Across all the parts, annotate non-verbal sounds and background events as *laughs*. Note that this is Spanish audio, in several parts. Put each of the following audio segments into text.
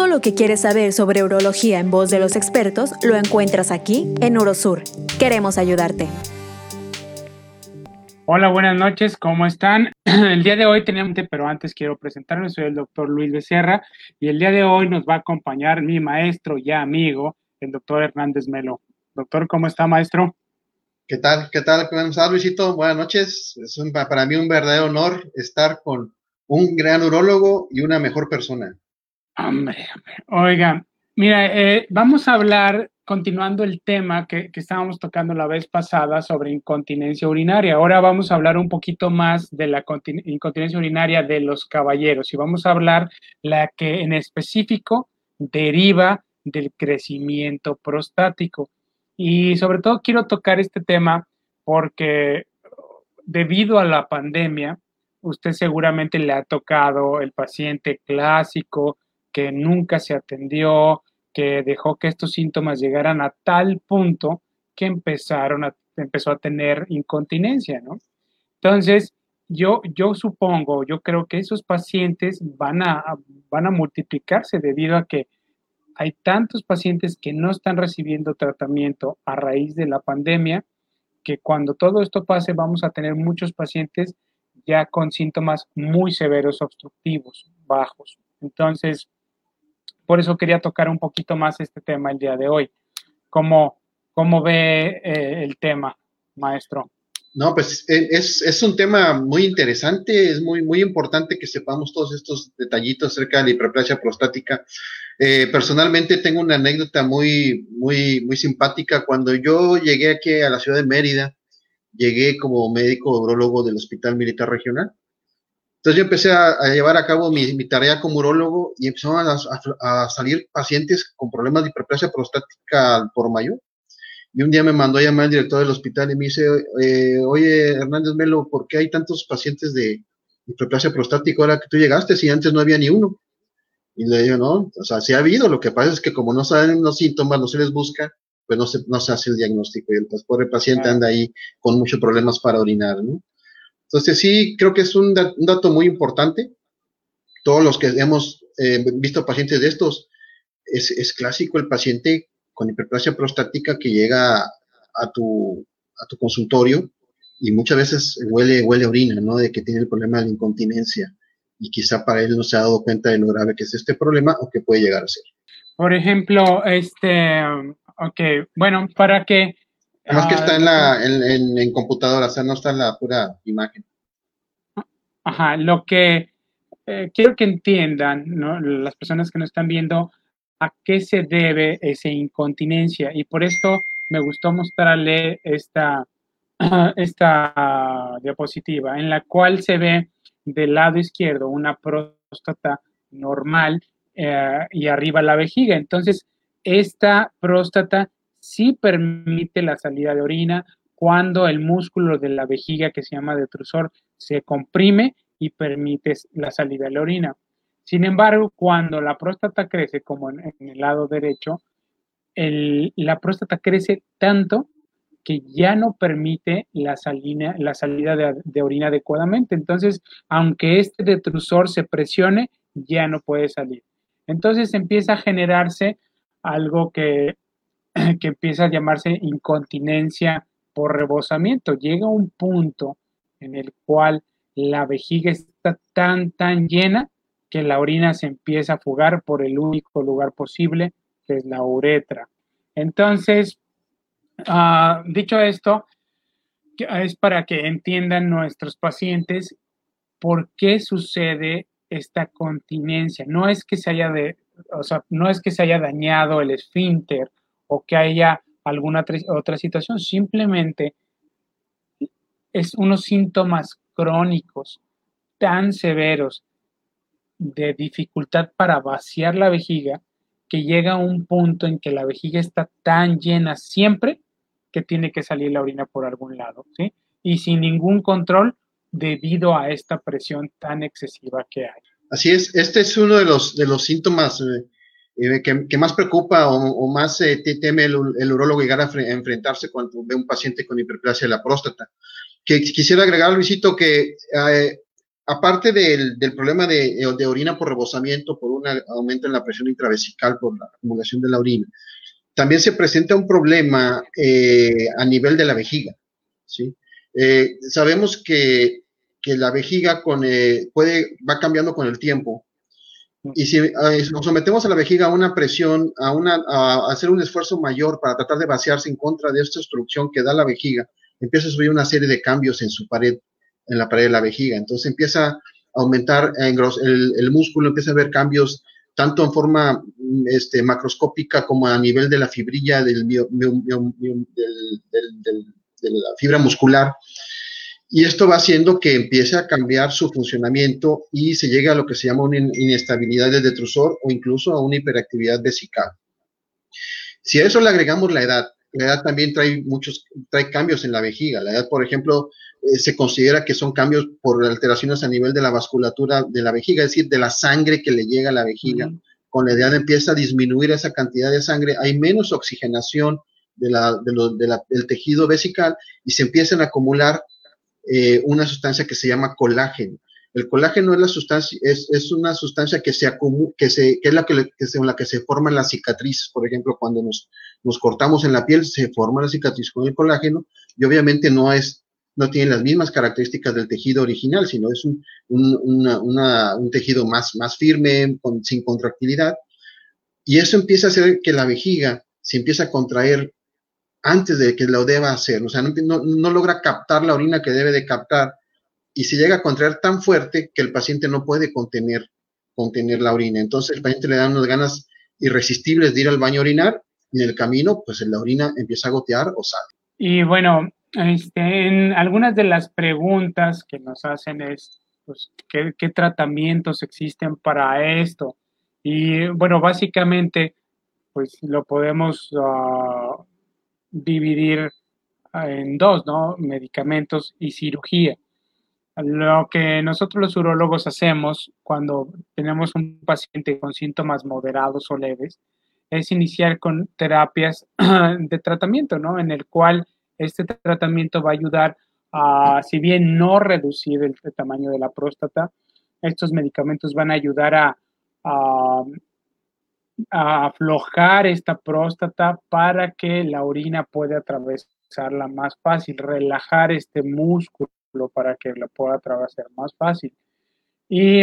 Todo lo que quieres saber sobre urología en voz de los expertos lo encuentras aquí en Urosur. Queremos ayudarte. Hola, buenas noches, ¿cómo están? *clears throat* El día de hoy tenemos, pero antes quiero presentarme, soy el doctor Luis Becerra y el día de hoy nos va a acompañar mi maestro y amigo, el doctor Hernández Melo. Doctor, ¿cómo está, maestro? ¿Qué tal? ¿Qué tal? ¿Cómo estás, Luisito? Buenas noches. Es para mí un verdadero honor estar con un gran urólogo y una mejor persona. Hombre, hombre. Oiga, mira, eh, vamos a hablar, continuando el tema que, que, estábamos tocando la vez pasada sobre incontinencia urinaria. Ahora vamos a hablar un poquito más de la incontinencia urinaria de los caballeros y vamos a hablar la que en específico deriva del crecimiento prostático. Y sobre todo quiero tocar este tema porque debido a la pandemia, usted seguramente le ha tocado el paciente clásico que nunca se atendió, que dejó que estos síntomas llegaran a tal punto que empezaron a, empezó a tener incontinencia, ¿no? Entonces, yo, yo supongo, yo creo que esos pacientes van a, van a multiplicarse debido a que hay tantos pacientes que no están recibiendo tratamiento a raíz de la pandemia que cuando todo esto pase vamos a tener muchos pacientes ya con síntomas muy severos obstructivos, bajos. Entonces, por eso quería tocar un poquito más este tema el día de hoy. ¿Cómo, cómo ve eh, el tema, maestro? No, pues e, es, es, un tema muy interesante, es muy, muy importante que sepamos todos estos detallitos acerca de la hiperplasia prostática. Eh, personalmente tengo una anécdota muy, muy, muy simpática. Cuando yo llegué aquí a la ciudad de Mérida, llegué como médico urologo del Hospital Militar Regional. Entonces yo empecé a, llevar a cabo mi, mi, tarea como urólogo y empezaron a, a, a, salir pacientes con problemas de hiperplasia prostática por mayor. Y un día me mandó a llamar el director del hospital y me dice, eh, oye, Hernández Melo, ¿por qué hay tantos pacientes de hiperplasia prostática ahora que tú llegaste si antes no había ni uno? Y le digo, no, o sea, sí ha habido, lo que pasa es que como no saben los síntomas, no se les busca, pues no se, no se hace el diagnóstico y el pobre paciente anda ahí con muchos problemas para orinar, ¿no? Entonces sí, creo que es un, dato muy importante. Todos los que hemos eh, visto pacientes de estos, es, clásico el paciente con hiperplasia prostática que llega a tu, a tu consultorio y muchas veces huele, huele orina, ¿no? De que tiene el problema de la incontinencia y quizá para él no se ha dado cuenta de lo grave que es este problema o que puede llegar a ser. Por ejemplo, este, ok, bueno, para que... Además que está en la, ah, en, en, computadora, o sea, no está en la pura imagen. Ajá, lo que eh, quiero que entiendan, ¿no? Las personas que nos están viendo, a qué se debe esa incontinencia. Y por esto me gustó mostrarle esta, *clears throat* esta diapositiva en la cual se ve del lado izquierdo una próstata normal eh, y arriba la vejiga. Entonces, esta próstata sí permite la salida de orina cuando el músculo de la vejiga que se llama detrusor se comprime y permite la salida de la orina. Sin embargo, cuando la próstata crece, como en, el lado derecho, la próstata crece tanto que ya no permite la, la salida de, orina adecuadamente. Entonces, aunque este detrusor se presione, ya no puede salir. Entonces empieza a generarse algo que, *clears throat* que empieza a llamarse incontinencia por rebosamiento. Llega un punto en el cual la vejiga está tan, tan llena que la orina se empieza a fugar por el único lugar posible, que es la uretra. Entonces, uh, dicho esto, es para que entiendan nuestros pacientes por qué sucede esta continencia. No es que se haya de, o sea, no es que se haya dañado el esfínter o que haya alguna otra situación, simplemente es unos síntomas crónicos tan severos de dificultad para vaciar la vejiga que llega a un punto en que la vejiga está tan llena siempre que tiene que salir la orina por algún lado, ¿sí? Y sin ningún control debido a esta presión tan excesiva que hay. Así es, este es uno de los, de los síntomas eh, eh que, que, más preocupa o, o más eh, teme el, el, urólogo llegar a, a, enfrentarse cuando ve un paciente con hiperplasia de la próstata. Que quisiera agregar, Luisito, que eh, aparte del, problema de, orina por rebosamiento, por un aumento en la presión intravesical por la acumulación de la orina, también se presenta un problema eh, a nivel de la vejiga. ¿sí? Eh, sabemos que, la vejiga con, puede, va cambiando con el tiempo. Y si nos sometemos a la vejiga a una presión, a, una, a hacer un esfuerzo mayor para tratar de vaciarse en contra de esta obstrucción que da la vejiga, empieza a subir una serie de cambios en su pared en la pared de la vejiga. Entonces empieza a aumentar el, el músculo, empieza a ver cambios tanto en forma este, macroscópica como a nivel de la fibrilla del, de la fibra muscular. Y esto va haciendo que empiece a cambiar su funcionamiento y se llegue a lo que se llama una inestabilidad del detrusor o incluso a una hiperactividad vesical. Si a eso le agregamos la edad, la edad también trae muchos, trae cambios en la vejiga. La edad, por ejemplo, eh, se considera que son cambios por alteraciones a nivel de la vasculatura de la vejiga, es decir, de la sangre que le llega a la vejiga. Con la edad empieza a disminuir esa cantidad de sangre, hay menos oxigenación de la, del tejido vesical y se empiezan a acumular eh, una sustancia que se llama colágeno. El colágeno es la sustancia, es, es una sustancia que se que se, que es la que, que la que se forman las cicatrices. Por ejemplo, cuando nos, nos cortamos en la piel, se forma la cicatriz con el colágeno, y obviamente no es, no tiene las mismas características del tejido original, sino es un, un, tejido más, más firme, sin contractilidad. Y eso empieza a hacer que la vejiga se empieza a contraer antes de que lo deba hacer. O sea, no, logra captar la orina que debe de captar y se llega a contraer tan fuerte que el paciente no puede contener, contener la orina. Entonces el paciente le da unas ganas irresistibles de ir al baño a orinar y en el camino, pues la orina empieza a gotear o sale. Y bueno, este, algunas de las preguntas que nos hacen es, pues, ¿qué, tratamientos existen para esto? Y bueno, básicamente, pues lo podemos ah, dividir en dos, ¿no? Medicamentos y cirugía. Lo que nosotros los urologos hacemos cuando tenemos un paciente con síntomas moderados o leves es iniciar con terapias *clears throat* de tratamiento, ¿no? En el cual este tratamiento va a ayudar a, si bien no reducir el, tamaño de la próstata, estos medicamentos van a ayudar a, a, aflojar esta próstata para que la orina pueda atravesarla más fácil, relajar este músculo para que la pueda atravesar más fácil. Y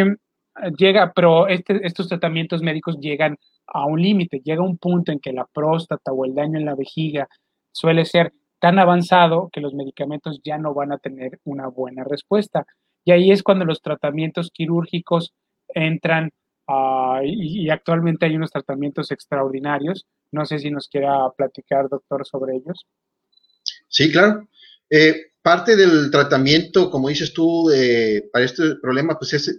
llega, pero este, estos tratamientos médicos llegan a un límite, llega un punto en que la próstata o el daño en la vejiga suele ser tan avanzado que los medicamentos ya no van a tener una buena respuesta. Y ahí es cuando los tratamientos quirúrgicos entran uh, y, actualmente hay unos tratamientos extraordinarios. No sé si nos quiera platicar, doctor, sobre ellos. Sí, claro. Eh, parte del tratamiento, como dices tú, eh, para este problema, pues es eh,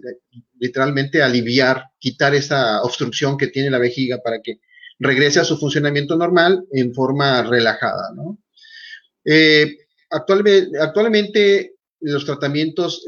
literalmente aliviar, quitar esa obstrucción que tiene la vejiga para que regrese a su funcionamiento normal en forma relajada, ¿no? actualmente, actualmente, los tratamientos,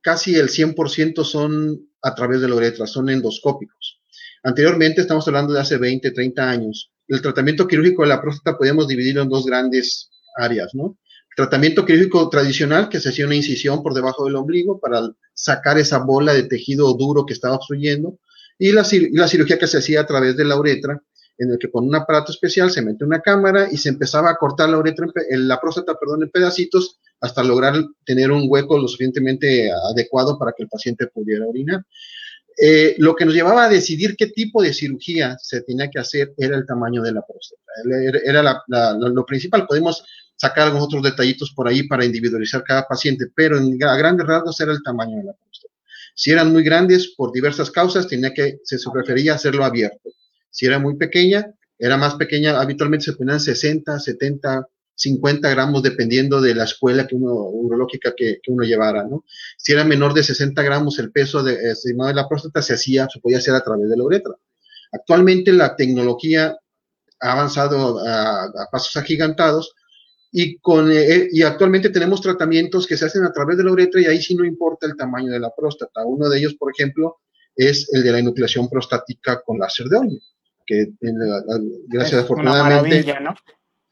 casi el 100% son a través de la uretra, son endoscópicos. Anteriormente, estamos hablando de hace 20, 30 años, el tratamiento quirúrgico de la próstata podemos dividirlo en dos grandes áreas, ¿no? Tratamiento quirúrgico tradicional, que se hacía una incisión por debajo del ombligo para sacar esa bola de tejido duro que estaba obstruyendo, y la, cirugía que se hacía a través de la uretra, en el que con un aparato especial se mete una cámara y se empezaba a cortar la uretra, la próstata, perdón, en pedacitos, hasta lograr tener un hueco lo suficientemente adecuado para que el paciente pudiera orinar. Eh, lo que nos llevaba a decidir qué tipo de cirugía se tenía que hacer era el tamaño de la próstata. Era, lo principal. Podemos sacar algunos otros detallitos por ahí para individualizar cada paciente, pero a grandes rasgos era el tamaño de la próstata. Si eran muy grandes por diversas causas, tenía que, se prefería hacerlo abierto. Si era muy pequeña, era más pequeña, habitualmente se ponían 60, 70, 50 gramos dependiendo de la escuela que uno, urológica que, uno llevara, ¿no? Si era menor de 60 gramos el peso de, estimado de la próstata, se hacía, se podía hacer a través de la uretra. Actualmente la tecnología ha avanzado a pasos agigantados y, con, eh, y actualmente tenemos tratamientos que se hacen a través de la uretra y ahí sí no importa el tamaño de la próstata. Uno de ellos, por ejemplo, es el de la enucleación prostática con láser de óleo, que gracias es Una maravilla, ¿no?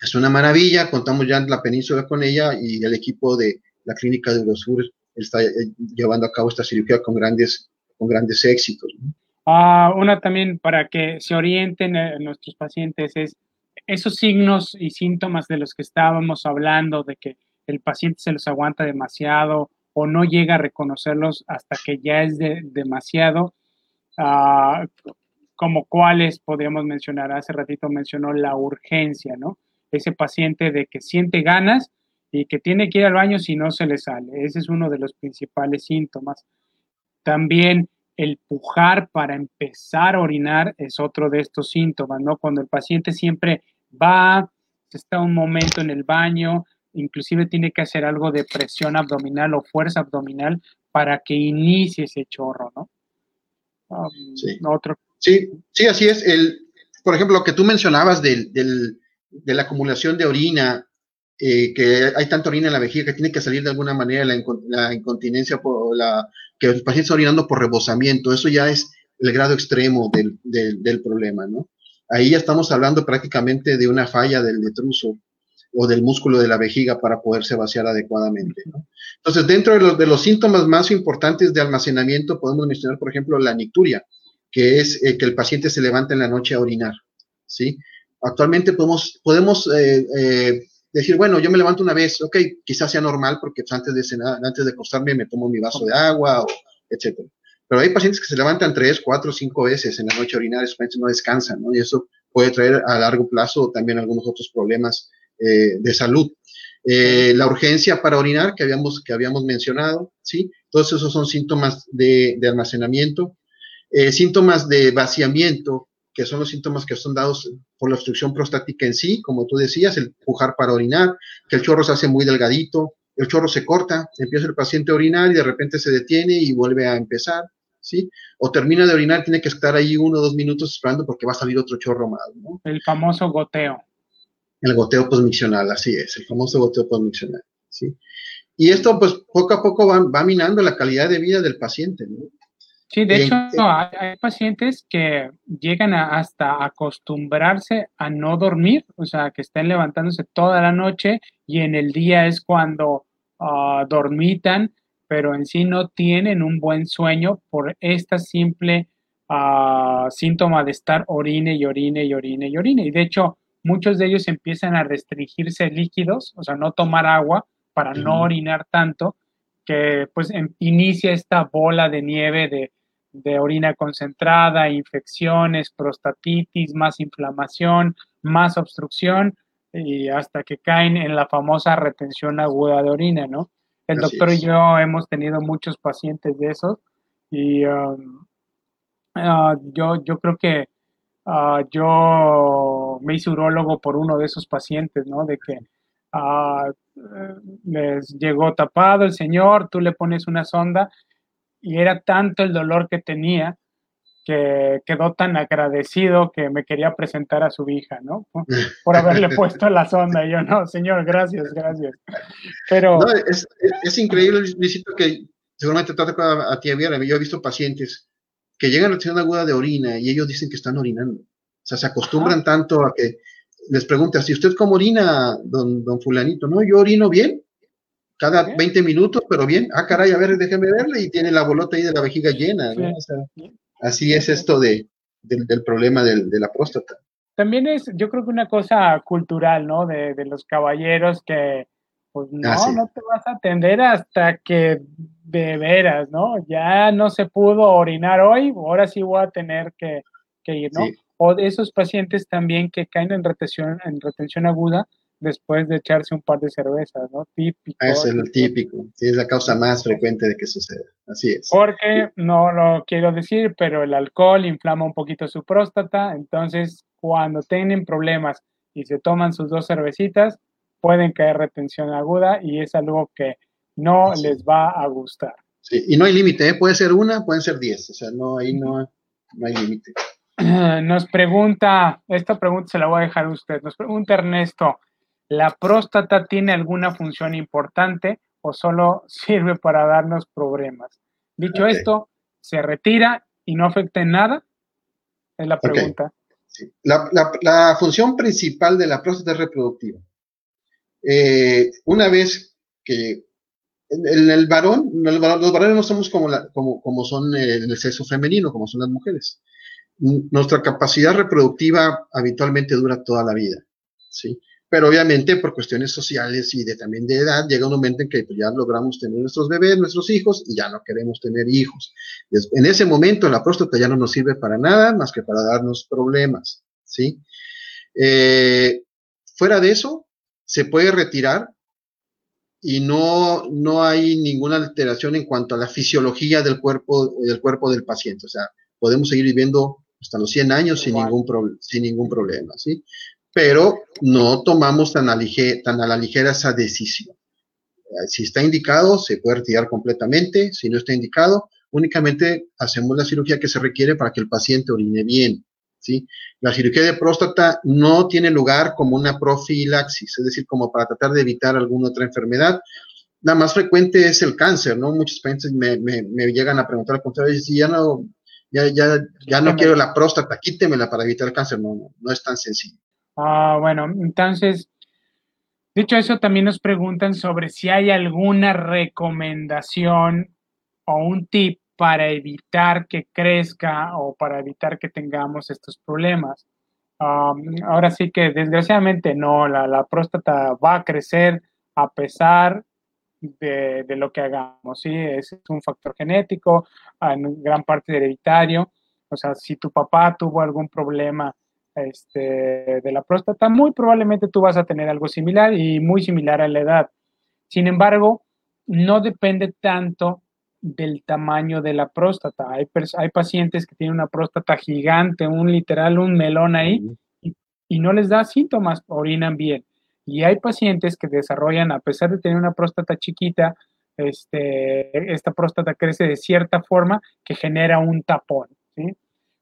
Es una maravilla, contamos ya en la península con ella y el equipo de la clínica de Eurosur está eh, llevando a cabo esta cirugía con grandes, con grandes éxitos. Ah, una también para que se orienten eh, nuestros pacientes es esos signos y síntomas de los que estábamos hablando, de que el paciente se los aguanta demasiado o no llega a reconocerlos hasta que ya es demasiado, uh, como cuáles podríamos mencionar. Hace ratito mencionó la urgencia, ¿no? Ese paciente de que siente ganas y que tiene que ir al baño si no se le sale. Ese es uno de los principales síntomas. También el pujar para empezar a orinar es otro de estos síntomas, ¿no? Cuando el paciente siempre va, está un momento en el baño, inclusive tiene que hacer algo de presión abdominal o fuerza abdominal para que inicie ese chorro, ¿no? Um, sí. Otro. sí, sí, así es. El, por ejemplo, lo que tú mencionabas del, del, de la acumulación de orina, eh, que hay tanta orina en la vejiga que tiene que salir de alguna manera la, la incontinencia por la que el paciente está orinando por rebosamiento, eso ya es el grado extremo del, del, problema, ¿no? Ahí ya estamos hablando prácticamente de una falla del detruso o del músculo de la vejiga para poderse vaciar adecuadamente. ¿no? Entonces, dentro de los, de los, síntomas más importantes de almacenamiento, podemos mencionar, por ejemplo, la nicturia, que es eh, que el paciente se levanta en la noche a orinar. ¿sí? Actualmente podemos, podemos eh, eh, decir, bueno, yo me levanto una vez, ok, quizás sea normal porque pues, antes de cenar, antes de acostarme me tomo mi vaso de agua, o, etcétera. Pero hay pacientes que se levantan tres, cuatro, cinco veces en la noche pacientes no descansan, ¿no? Y eso puede traer a largo plazo también algunos otros problemas eh, de salud. Eh, la urgencia para orinar que habíamos, que habíamos mencionado, ¿sí? Todos esos son síntomas de, de almacenamiento. Eh, síntomas de vaciamiento, que son los síntomas que son dados por la obstrucción prostática en sí, como tú decías, el pujar para orinar, que el chorro se hace muy delgadito, el chorro se corta, empieza el paciente a orinar y de repente se detiene y vuelve a empezar, ¿sí? O termina de orinar, tiene que estar ahí uno o dos minutos esperando porque va a salir otro chorro más, ¿no? El famoso goteo. El goteo posmiccional, así es, el famoso goteo posmiccional, ¿sí? Y esto, pues, poco a poco va, va minando la calidad de vida del paciente, ¿no? Sí, de hecho, hay, hay, pacientes que llegan a, hasta acostumbrarse a no dormir, o sea, que estén levantándose toda la noche y en el día es cuando uh, dormitan, pero en sí no tienen un buen sueño por esta simple uh, síntoma de estar orine y orine y orine y orine. Y de hecho, muchos de ellos empiezan a restringirse líquidos, o sea, no tomar agua para no orinar tanto, que pues em, inicia esta bola de nieve de, de orina concentrada, infecciones, prostatitis, más inflamación, más obstrucción y hasta que caen en la famosa retención aguda de orina, ¿no? El Así doctor es. y yo hemos tenido muchos pacientes de esos y um, uh, yo, yo creo que uh, yo me hice urólogo por uno de esos pacientes, ¿no? De que uh, les llegó tapado el señor, tú le pones una sonda y era tanto el dolor que tenía que quedó tan agradecido que me quería presentar a su hija, ¿no? Por, haberle *laughs* puesto la sonda. Y yo, no, señor, gracias, gracias. Pero... No, es, es, es, increíble, Luisito, que seguramente te toca a ti, Viera. Yo he visto pacientes que llegan a retención aguda de orina y ellos dicen que están orinando. O sea, se acostumbran Ajá. tanto a que les preguntas, ¿y usted cómo orina, don, don fulanito? No, yo orino bien, cada ¿Sí? 20 minutos, pero bien. Ah, caray, a ver, déjeme verle. Y tiene la bolota ahí de la vejiga llena, ¿no? O sea, así es esto de, del, del problema del, de la próstata. También es, yo creo que una cosa cultural, ¿no? De, de los caballeros que, pues no, ah, sí. no te vas a atender hasta que de veras, ¿no? Ya no se pudo orinar hoy, ahora sí voy a tener que, que ir, ¿no? Sí. O de esos pacientes también que caen en retención, en retención aguda, después de echarse un par de cervezas, ¿no? Típico. Ah, es el típico, sí, es la causa más frecuente de que suceda, así es. Porque, no lo quiero decir, pero el alcohol inflama un poquito su próstata, entonces cuando tienen problemas y se toman sus dos cervecitas, pueden caer retención aguda y es algo que no les va a gustar. Sí, y no hay límite, ¿eh? puede ser una, pueden ser diez, o sea, no, ahí no, no hay límite. *clears throat* Nos pregunta, esta pregunta se la voy a dejar a usted, nos pregunta Ernesto, ¿La próstata tiene alguna función importante o solo sirve para darnos problemas? Dicho okay. esto, ¿se retira y no afecta en nada? Es la pregunta. Okay. Sí. La, la, la, función principal de la próstata es reproductiva. Eh, una vez que en el varón, los varones no somos como, como, como son el sexo femenino, como son las mujeres. Nuestra capacidad reproductiva habitualmente dura toda la vida, ¿sí? Pero obviamente por cuestiones sociales y de también de edad, llega un momento en que pues, ya logramos tener nuestros bebés, nuestros hijos, y ya no queremos tener hijos. En ese momento la próstata ya no nos sirve para nada más que para darnos problemas, ¿sí? Eh, fuera de eso, se puede retirar y no, no hay ninguna alteración en cuanto a la fisiología del cuerpo, del cuerpo del paciente. O sea, podemos seguir viviendo hasta los 100 años sin ningún, sin ningún problema, ¿sí? Pero no tomamos tan a, tan a la ligera esa decisión. Eh, si está indicado, se puede retirar completamente. Si no está indicado, únicamente hacemos la cirugía que se requiere para que el paciente orine bien. ¿sí? La cirugía de próstata no tiene lugar como una profilaxis, es decir, como para tratar de evitar alguna otra enfermedad. La más frecuente es el cáncer, ¿no? Muchos pacientes me, llegan a preguntar al contrario, si ya no, ya, ya, ya no quiero la próstata, quítemela para evitar el cáncer. No, no, no es tan sencillo. Ah, bueno, entonces, dicho eso, también nos preguntan sobre si hay alguna recomendación o un tip para evitar que crezca o para evitar que tengamos estos problemas. ahora sí que desgraciadamente no, la, próstata va a crecer a pesar de, lo que hagamos, ¿sí? Es, un factor genético, en gran parte hereditario. O sea, si tu papá tuvo algún problema este, de la próstata, muy probablemente tú vas a tener algo similar y muy similar a la edad. Sin embargo, no depende tanto del tamaño de la próstata. Hay, hay pacientes que tienen una próstata gigante, un literal, un melón ahí, y, no les da síntomas, orinan bien. Y hay pacientes que desarrollan, a pesar de tener una próstata chiquita, este, esta próstata crece de cierta forma que genera un tapón.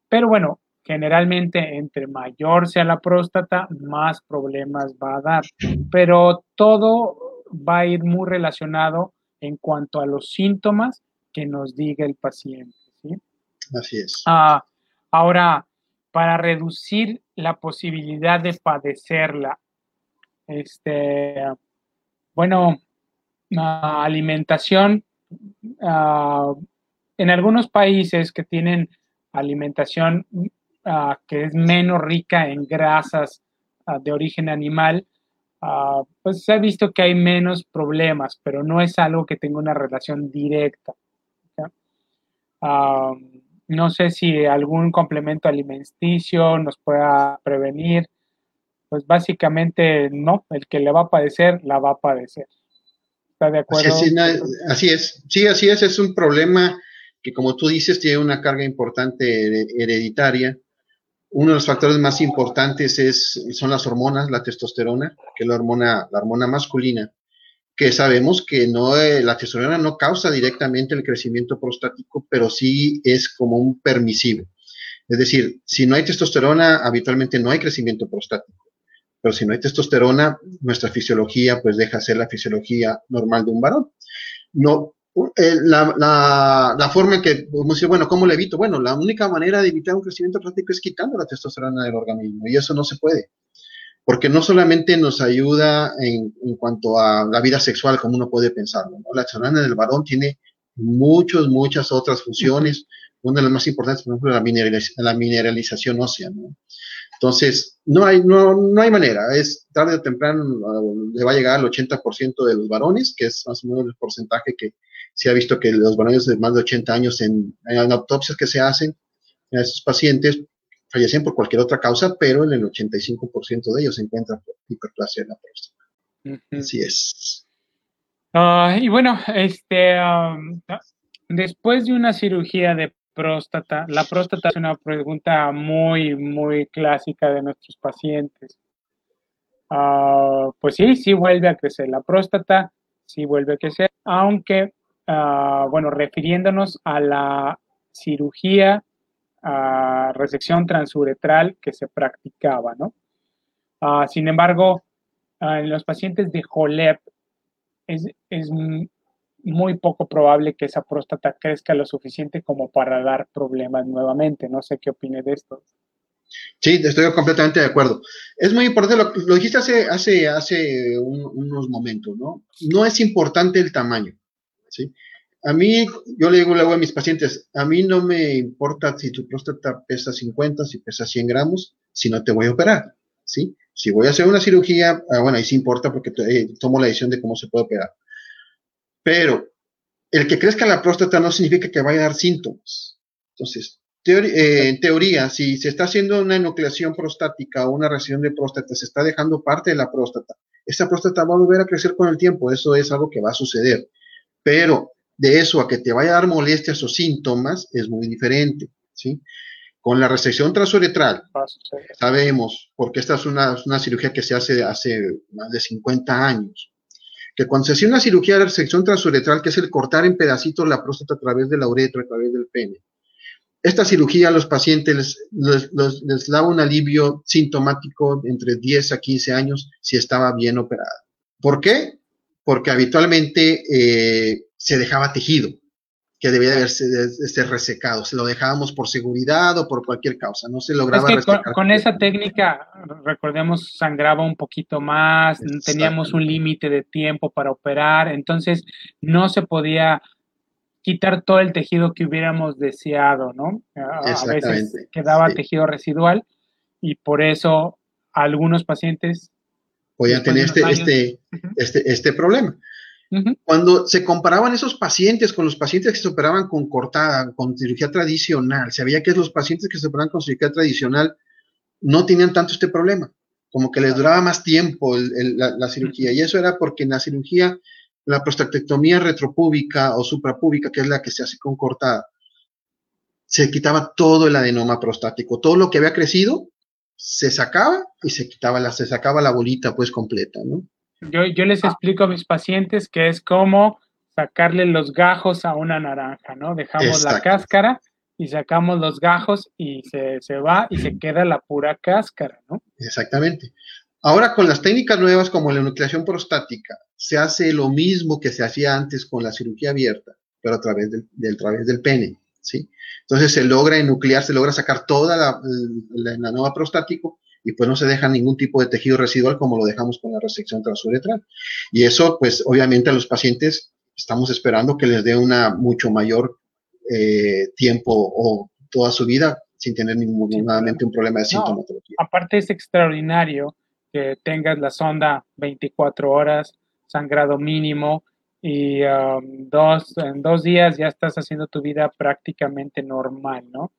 Pero bueno, generalmente entre mayor sea la próstata, más problemas va a dar. Pero todo va a ir muy relacionado en cuanto a los síntomas que nos diga el paciente. ¿sí? Así es. Ah, ahora, para reducir la posibilidad de padecerla, este, bueno, alimentación, ah, en algunos países que tienen alimentación ah, que es menos rica en grasas de origen animal, pues se ha visto que hay menos problemas, pero no es algo que tenga una relación directa no sé si algún complemento alimenticio nos pueda prevenir. Pues básicamente no, el que le va a padecer, la va a padecer. ¿Está de acuerdo? Así es, sí, así es, es un problema que como tú dices tiene una carga importante hereditaria. Uno de los factores más importantes es, son las hormonas, la testosterona, que es la hormona, la hormona masculina, que sabemos que no, eh, la testosterona no causa directamente el crecimiento prostático, pero sí es como un permisivo. Es decir, si no hay testosterona, habitualmente no hay crecimiento prostático. Pero si no hay testosterona, nuestra fisiología pues deja ser la fisiología normal de un varón. No, la, la, la, forma en que, bueno, ¿cómo le evito? Bueno, la única manera de evitar un crecimiento prostático es quitando la testosterona del organismo y eso no se puede porque no solamente nos ayuda en, cuanto a la vida sexual, como uno puede pensarlo, la testosterona del varón tiene muchas, muchas otras funciones, una de las más importantes, por ejemplo, la, la mineralización ósea, ¿no? Entonces, no hay, no, no hay manera, es tarde o temprano uh, le va a llegar al 80% de los varones, que es más o menos el porcentaje que se ha visto que los varones de más de 80 años en, en autopsias que se hacen a esos pacientes, fallecen por cualquier otra causa, pero en el 85% de ellos se encuentra hiperplasia en la próstata. Así es. Ah, y bueno, este, después de una cirugía de próstata, la próstata es una pregunta muy, muy clásica de nuestros pacientes. Ah, pues sí, sí vuelve a crecer la próstata, sí vuelve a crecer, aunque, ah, bueno, refiriéndonos a la cirugía a resección transuretral que se practicaba, ¿no? Ah, sin embargo, en los pacientes de JOLEP es, muy poco probable que esa próstata crezca lo suficiente como para dar problemas nuevamente. No sé qué opine de esto. Sí, estoy completamente de acuerdo. Es muy importante, lo, lo dijiste hace, hace, hace unos momentos, ¿no? No es importante el tamaño. A mí, yo le digo luego a mis pacientes, a mí no me importa si tu próstata pesa 50, si pesa 100 gramos, si no te voy a operar, ¿sí? Si voy a hacer una cirugía, ah, bueno, ahí sí importa porque eh, tomo la decisión de cómo se puede operar. Pero el que crezca la próstata no significa que vaya a dar síntomas. Entonces, eh, en teoría, si se está haciendo una enucleación prostática o una recesión de próstata, se está dejando parte de la próstata, esta próstata va a volver a crecer con el tiempo, eso es algo que va a suceder. Pero de eso a que te vaya a dar molestias o síntomas es muy diferente, ¿sí? Con la resección transuretral, sabemos, porque esta es una, una, cirugía que se hace hace más de 50 años, que cuando se hace una cirugía de resección transuretral, que es el cortar en pedacitos la próstata a través de la uretra, a través del pene, esta cirugía a los pacientes les, les, daba un alivio sintomático entre 10 a 15 años si estaba bien operada. ¿Por qué? Porque habitualmente eh, se dejaba tejido que debía de haberse resecado. Se lo dejábamos por seguridad o por cualquier causa, no se lograba es con, esa técnica, recordemos, sangraba un poquito más, teníamos un límite de tiempo para operar, entonces no se podía quitar todo el tejido que hubiéramos deseado, ¿no? A veces quedaba tejido residual y por eso algunos pacientes podían tener este, este, este, este problema. Cuando se comparaban esos pacientes con los pacientes que se operaban con cortada, con cirugía tradicional, se veía que los pacientes que se operaban con cirugía tradicional no tenían tanto este problema, como que les duraba más tiempo la, cirugía. Y eso era porque en la cirugía la prostatectomía retropúbica o suprapúbica, que es la que se hace con cortada, se quitaba todo el adenoma prostático, todo lo que había crecido se sacaba y se quitaba la, se sacaba la bolita pues completa, ¿no? Yo, yo les explico a mis pacientes que es como sacarle los gajos a una naranja, ¿no? Dejamos la cáscara y sacamos los gajos y se, se, va y se queda la pura cáscara, ¿no? Exactamente. Ahora con las técnicas nuevas como la nucleación prostática, se hace lo mismo que se hacía antes con la cirugía abierta, pero a través del, través del pene, ¿sí? Entonces se logra enuclear, se logra sacar toda la, la, nueva prostático y pues no se deja ningún tipo de tejido residual como lo dejamos con la resección transuretral. Y eso, pues obviamente a los pacientes estamos esperando que les dé una mucho mayor eh, tiempo o toda su vida sin tener ningún, un problema de sintomatología. aparte es extraordinario que tengas la sonda 24 horas, sangrado mínimo y um, dos, en dos días ya estás haciendo tu vida prácticamente normal, ¿no?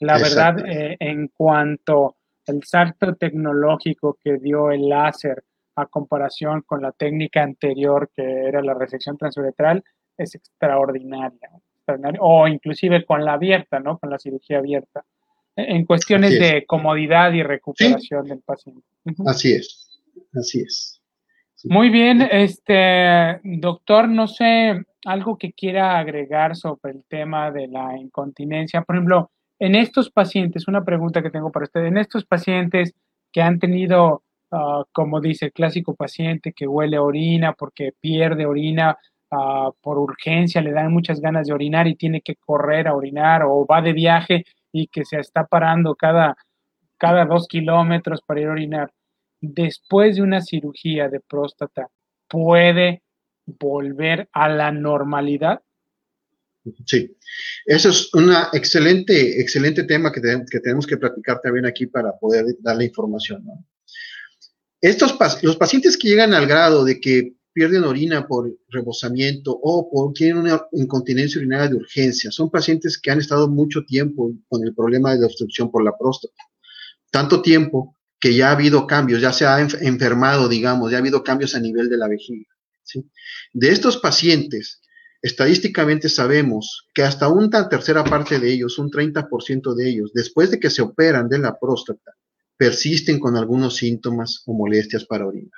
La verdad, eh, en cuanto al salto tecnológico que dio el láser a comparación con la técnica anterior que era la resección transuretral, es extraordinaria, o inclusive con la abierta, ¿no? Con la cirugía abierta en cuestiones de comodidad y recuperación del paciente. Así es, así es. Muy bien, este doctor, no sé, algo que quiera agregar sobre el tema de la incontinencia. Por ejemplo, en estos pacientes, una pregunta que tengo para usted, en estos pacientes que han tenido, ah, como dice el clásico paciente, que huele a orina porque pierde orina ah, por urgencia, le dan muchas ganas de orinar y tiene que correr a orinar o va de viaje y que se está parando cada, cada dos kilómetros para ir a orinar, después de una cirugía de próstata, ¿puede volver a la normalidad? Sí, eso es un excelente, excelente tema que, que, tenemos que platicar también aquí para poder dar la información. Estos los pacientes que llegan al grado de que pierden orina por rebosamiento o por, tienen una incontinencia urinaria de urgencia. Son pacientes que han estado mucho tiempo con el problema de obstrucción por la próstata. Tanto tiempo que ya ha habido cambios, ya se ha enfermado, digamos, ya ha habido cambios a nivel de la vejiga. De estos pacientes, estadísticamente sabemos que hasta una tercera parte de ellos, un 30% de ellos, después de que se operan de la próstata, persisten con algunos síntomas o molestias para orinar.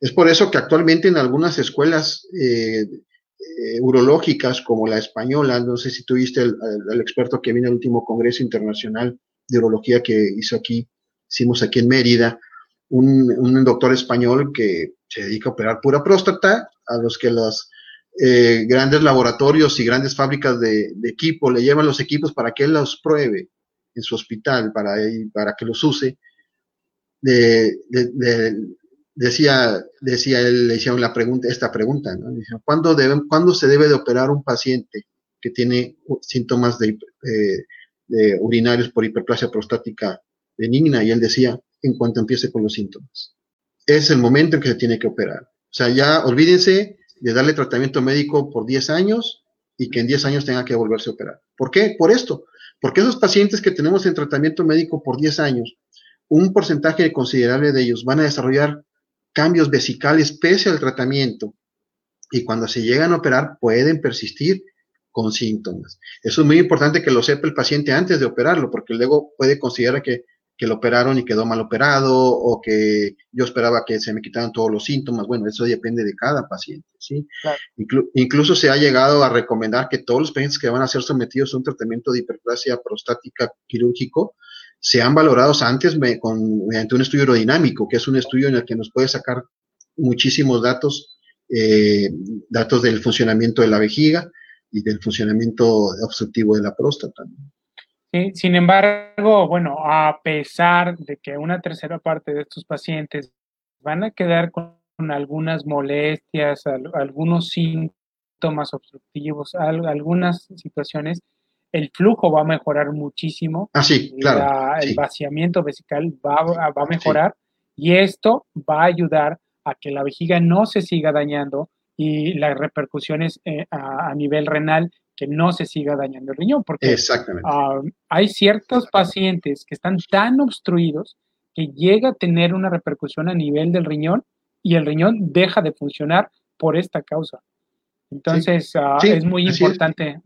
Es por eso que actualmente en algunas escuelas eh, eh, urológicas como la española, no sé si tuviste el, el, experto que vino al último Congreso Internacional de Urología que hizo aquí, hicimos aquí en Mérida, un, doctor español que se dedica a operar pura próstata, a los que los eh, grandes laboratorios y grandes fábricas de, equipo le llevan los equipos para que él los pruebe en su hospital, para, para que los use. de, decía, decía él, le hicieron la pregunta, esta pregunta, ¿no? ¿cuándo, ¿cuándo se debe de operar un paciente que tiene síntomas de, eh, de urinarios por hiperplasia prostática benigna? Y él decía, en cuanto empiece con los síntomas. Es el momento en que se tiene que operar. O sea, ya olvídense de darle tratamiento médico por 10 años y que en 10 años tenga que volverse a operar. ¿Por qué? Por esto. Porque esos pacientes que tenemos en tratamiento médico por 10 años, un porcentaje considerable de ellos van a desarrollar cambios vesicales pese al tratamiento y cuando se llegan a operar pueden persistir con síntomas. Eso es muy importante que lo sepa el paciente antes de operarlo, porque luego puede considerar que, que lo operaron y quedó mal operado o que yo esperaba que se me quitaran todos los síntomas. Bueno, eso depende de cada paciente, ¿sí? incluso se ha llegado a recomendar que todos los pacientes que van a ser sometidos a un tratamiento de hiperplasia prostática quirúrgico sean valorados antes con, mediante un estudio aerodinámico, que es un estudio en el que nos puede sacar muchísimos datos, eh, datos del funcionamiento de la vejiga y del funcionamiento obstructivo de la próstata. Sí, sin embargo, bueno, a pesar de que una tercera parte de estos pacientes van a quedar con algunas molestias, algunos síntomas obstructivos, algunas situaciones, el flujo va a mejorar muchísimo. Ah, sí, claro. El vaciamiento vesical va, a mejorar y esto va a ayudar a que la vejiga no se siga dañando y las repercusiones eh, a, nivel renal que no se siga dañando el riñón, porque ah, hay ciertos pacientes que están tan obstruidos que llega a tener una repercusión a nivel del riñón y el riñón deja de funcionar por esta causa. Entonces, ah, es muy importante.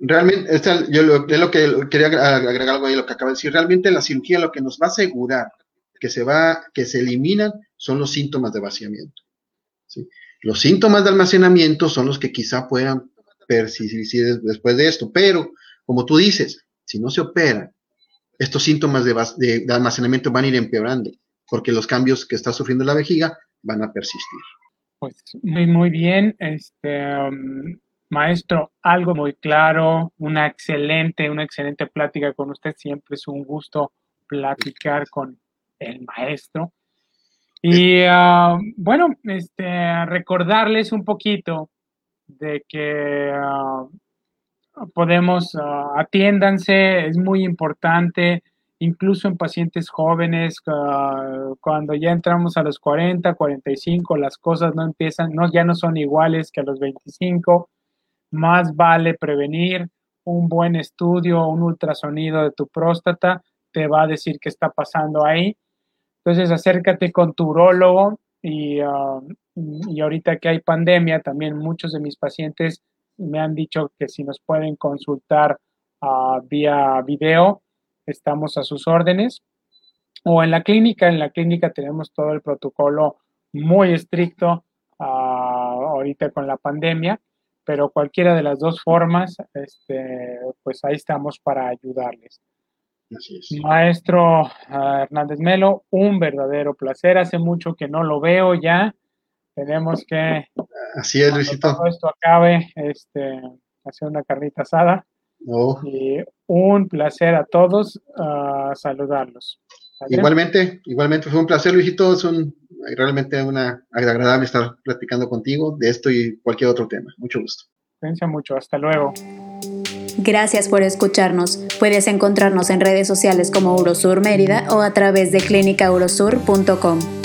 Realmente, yo lo, lo que quería agregar algo ahí, lo que acaba de decir. Realmente la cirugía lo que nos va a asegurar que se va, que se eliminan son los síntomas de vaciamiento. Los síntomas de almacenamiento son los que quizá puedan persistir después de esto, pero como tú dices, si no se opera, estos síntomas de, almacenamiento van a ir empeorando, porque los cambios que está sufriendo la vejiga van a persistir. Pues muy, muy bien. Este, um, Maestro, algo muy claro, una excelente, una excelente plática con usted. Siempre es un gusto platicar con el maestro. Y ah, bueno, este, recordarles un poquito de que ah, podemos, uh, atiéndanse, es muy importante, incluso en pacientes jóvenes, cuando ya entramos a los 40, 45, las cosas no empiezan, no, ya no son iguales que a los 25 más vale prevenir. Un buen estudio, un ultrasonido de tu próstata te va a decir qué está pasando ahí. Entonces acércate con tu urólogo y, um, y ahorita que hay pandemia, también muchos de mis pacientes me han dicho que si nos pueden consultar uh, vía video, estamos a sus órdenes. O en la clínica, en la clínica tenemos todo el protocolo muy estricto uh, ahorita con la pandemia pero cualquiera de las dos formas, este, pues ahí estamos para ayudarles. Maestro ah, Hernández Melo, un verdadero placer. Hace mucho que no lo veo ya. Tenemos que. Así es, Luisito. Todo esto acabe, este, hacer una carnita asada. Oh. Y un placer a todos uh, saludarlos. Igualmente, igualmente fue un placer, Luisito. Es un, realmente una agradable estar platicando contigo de esto y cualquier otro tema. Mucho gusto. Gracias mucho. Hasta luego. Gracias por escucharnos. Puedes encontrarnos en redes sociales como Urosur Mérida o a través de clínicaurosur.com.